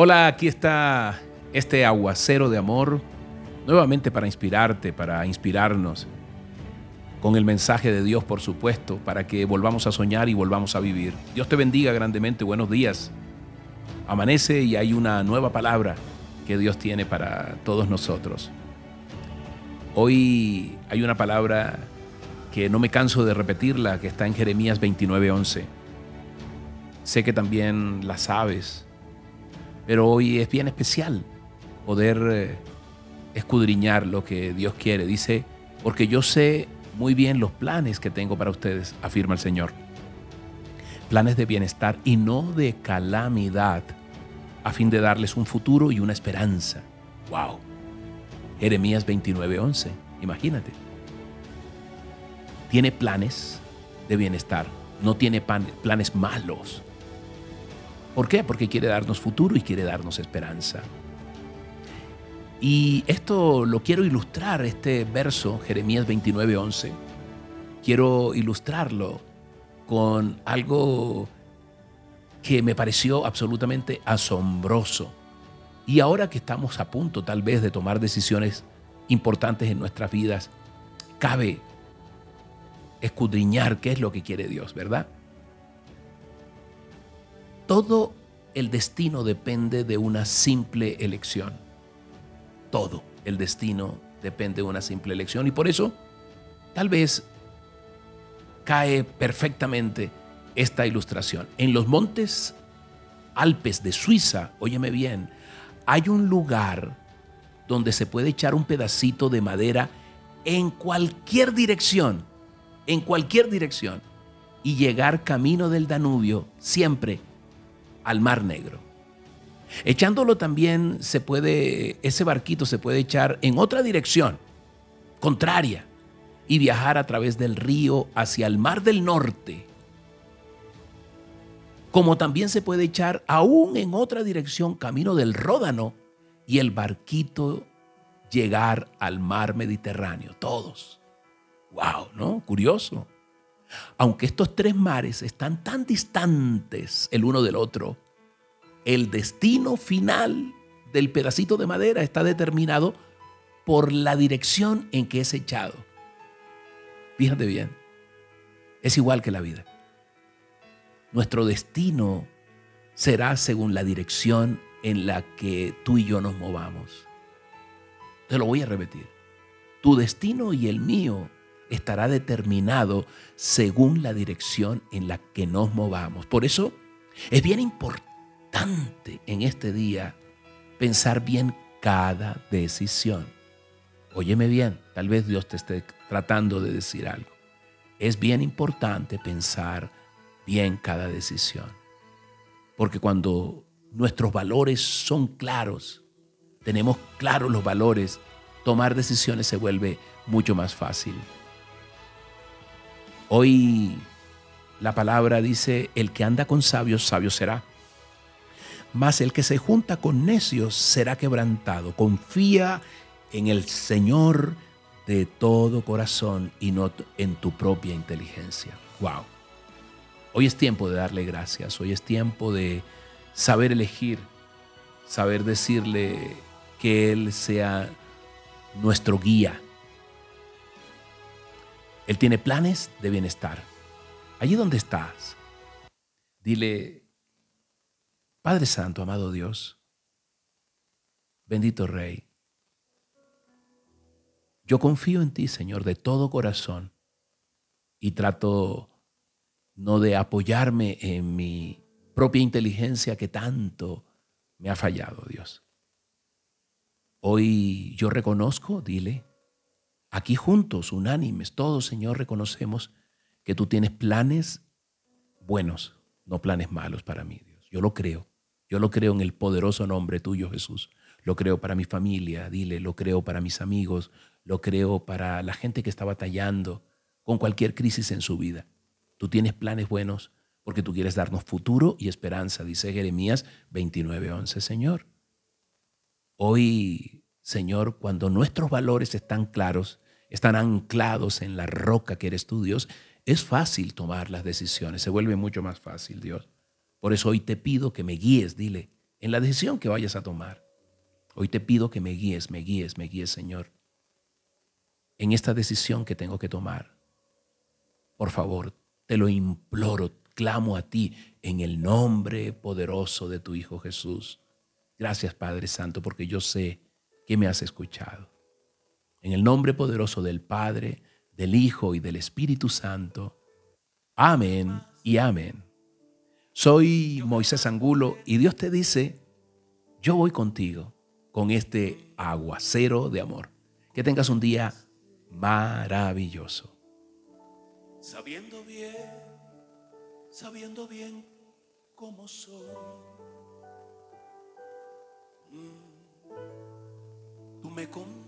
Hola, aquí está este aguacero de amor, nuevamente para inspirarte, para inspirarnos, con el mensaje de Dios, por supuesto, para que volvamos a soñar y volvamos a vivir. Dios te bendiga grandemente, buenos días. Amanece y hay una nueva palabra que Dios tiene para todos nosotros. Hoy hay una palabra que no me canso de repetirla, que está en Jeremías 29:11. Sé que también la sabes pero hoy es bien especial poder eh, escudriñar lo que Dios quiere. Dice, porque yo sé muy bien los planes que tengo para ustedes, afirma el Señor. Planes de bienestar y no de calamidad, a fin de darles un futuro y una esperanza. ¡Wow! Jeremías 29:11, imagínate. Tiene planes de bienestar, no tiene planes malos. ¿Por qué? Porque quiere darnos futuro y quiere darnos esperanza. Y esto lo quiero ilustrar, este verso, Jeremías 29:11. Quiero ilustrarlo con algo que me pareció absolutamente asombroso. Y ahora que estamos a punto tal vez de tomar decisiones importantes en nuestras vidas, cabe escudriñar qué es lo que quiere Dios, ¿verdad? Todo el destino depende de una simple elección. Todo el destino depende de una simple elección. Y por eso, tal vez cae perfectamente esta ilustración. En los montes Alpes de Suiza, óyeme bien, hay un lugar donde se puede echar un pedacito de madera en cualquier dirección, en cualquier dirección, y llegar camino del Danubio siempre al Mar Negro. Echándolo también se puede, ese barquito se puede echar en otra dirección, contraria, y viajar a través del río hacia el Mar del Norte. Como también se puede echar aún en otra dirección, camino del Ródano, y el barquito llegar al mar Mediterráneo. Todos. ¡Wow! ¿No? Curioso. Aunque estos tres mares están tan distantes el uno del otro, el destino final del pedacito de madera está determinado por la dirección en que es echado. Fíjate bien, es igual que la vida. Nuestro destino será según la dirección en la que tú y yo nos movamos. Te lo voy a repetir. Tu destino y el mío estará determinado según la dirección en la que nos movamos. Por eso es bien importante en este día pensar bien cada decisión. Óyeme bien, tal vez Dios te esté tratando de decir algo. Es bien importante pensar bien cada decisión. Porque cuando nuestros valores son claros, tenemos claros los valores, tomar decisiones se vuelve mucho más fácil. Hoy la palabra dice, el que anda con sabios, sabio será. Mas el que se junta con necios será quebrantado. Confía en el Señor de todo corazón y no en tu propia inteligencia. Wow. Hoy es tiempo de darle gracias. Hoy es tiempo de saber elegir, saber decirle que Él sea nuestro guía, él tiene planes de bienestar. Allí donde estás, dile, Padre Santo, amado Dios, bendito Rey, yo confío en ti, Señor, de todo corazón y trato no de apoyarme en mi propia inteligencia que tanto me ha fallado, Dios. Hoy yo reconozco, dile, Aquí juntos, unánimes, todos, Señor, reconocemos que tú tienes planes buenos, no planes malos para mí, Dios. Yo lo creo. Yo lo creo en el poderoso nombre tuyo, Jesús. Lo creo para mi familia, dile, lo creo para mis amigos, lo creo para la gente que está batallando con cualquier crisis en su vida. Tú tienes planes buenos porque tú quieres darnos futuro y esperanza, dice Jeremías 29:11, Señor. Hoy Señor, cuando nuestros valores están claros, están anclados en la roca que eres tú, Dios, es fácil tomar las decisiones, se vuelve mucho más fácil, Dios. Por eso hoy te pido que me guíes, dile, en la decisión que vayas a tomar. Hoy te pido que me guíes, me guíes, me guíes, Señor, en esta decisión que tengo que tomar. Por favor, te lo imploro, clamo a ti en el nombre poderoso de tu Hijo Jesús. Gracias, Padre Santo, porque yo sé que me has escuchado. En el nombre poderoso del Padre, del Hijo y del Espíritu Santo. Amén y amén. Soy Moisés Angulo y Dios te dice, yo voy contigo con este aguacero de amor. Que tengas un día maravilloso. Sabiendo bien, sabiendo bien cómo soy. Mm, tú me compraste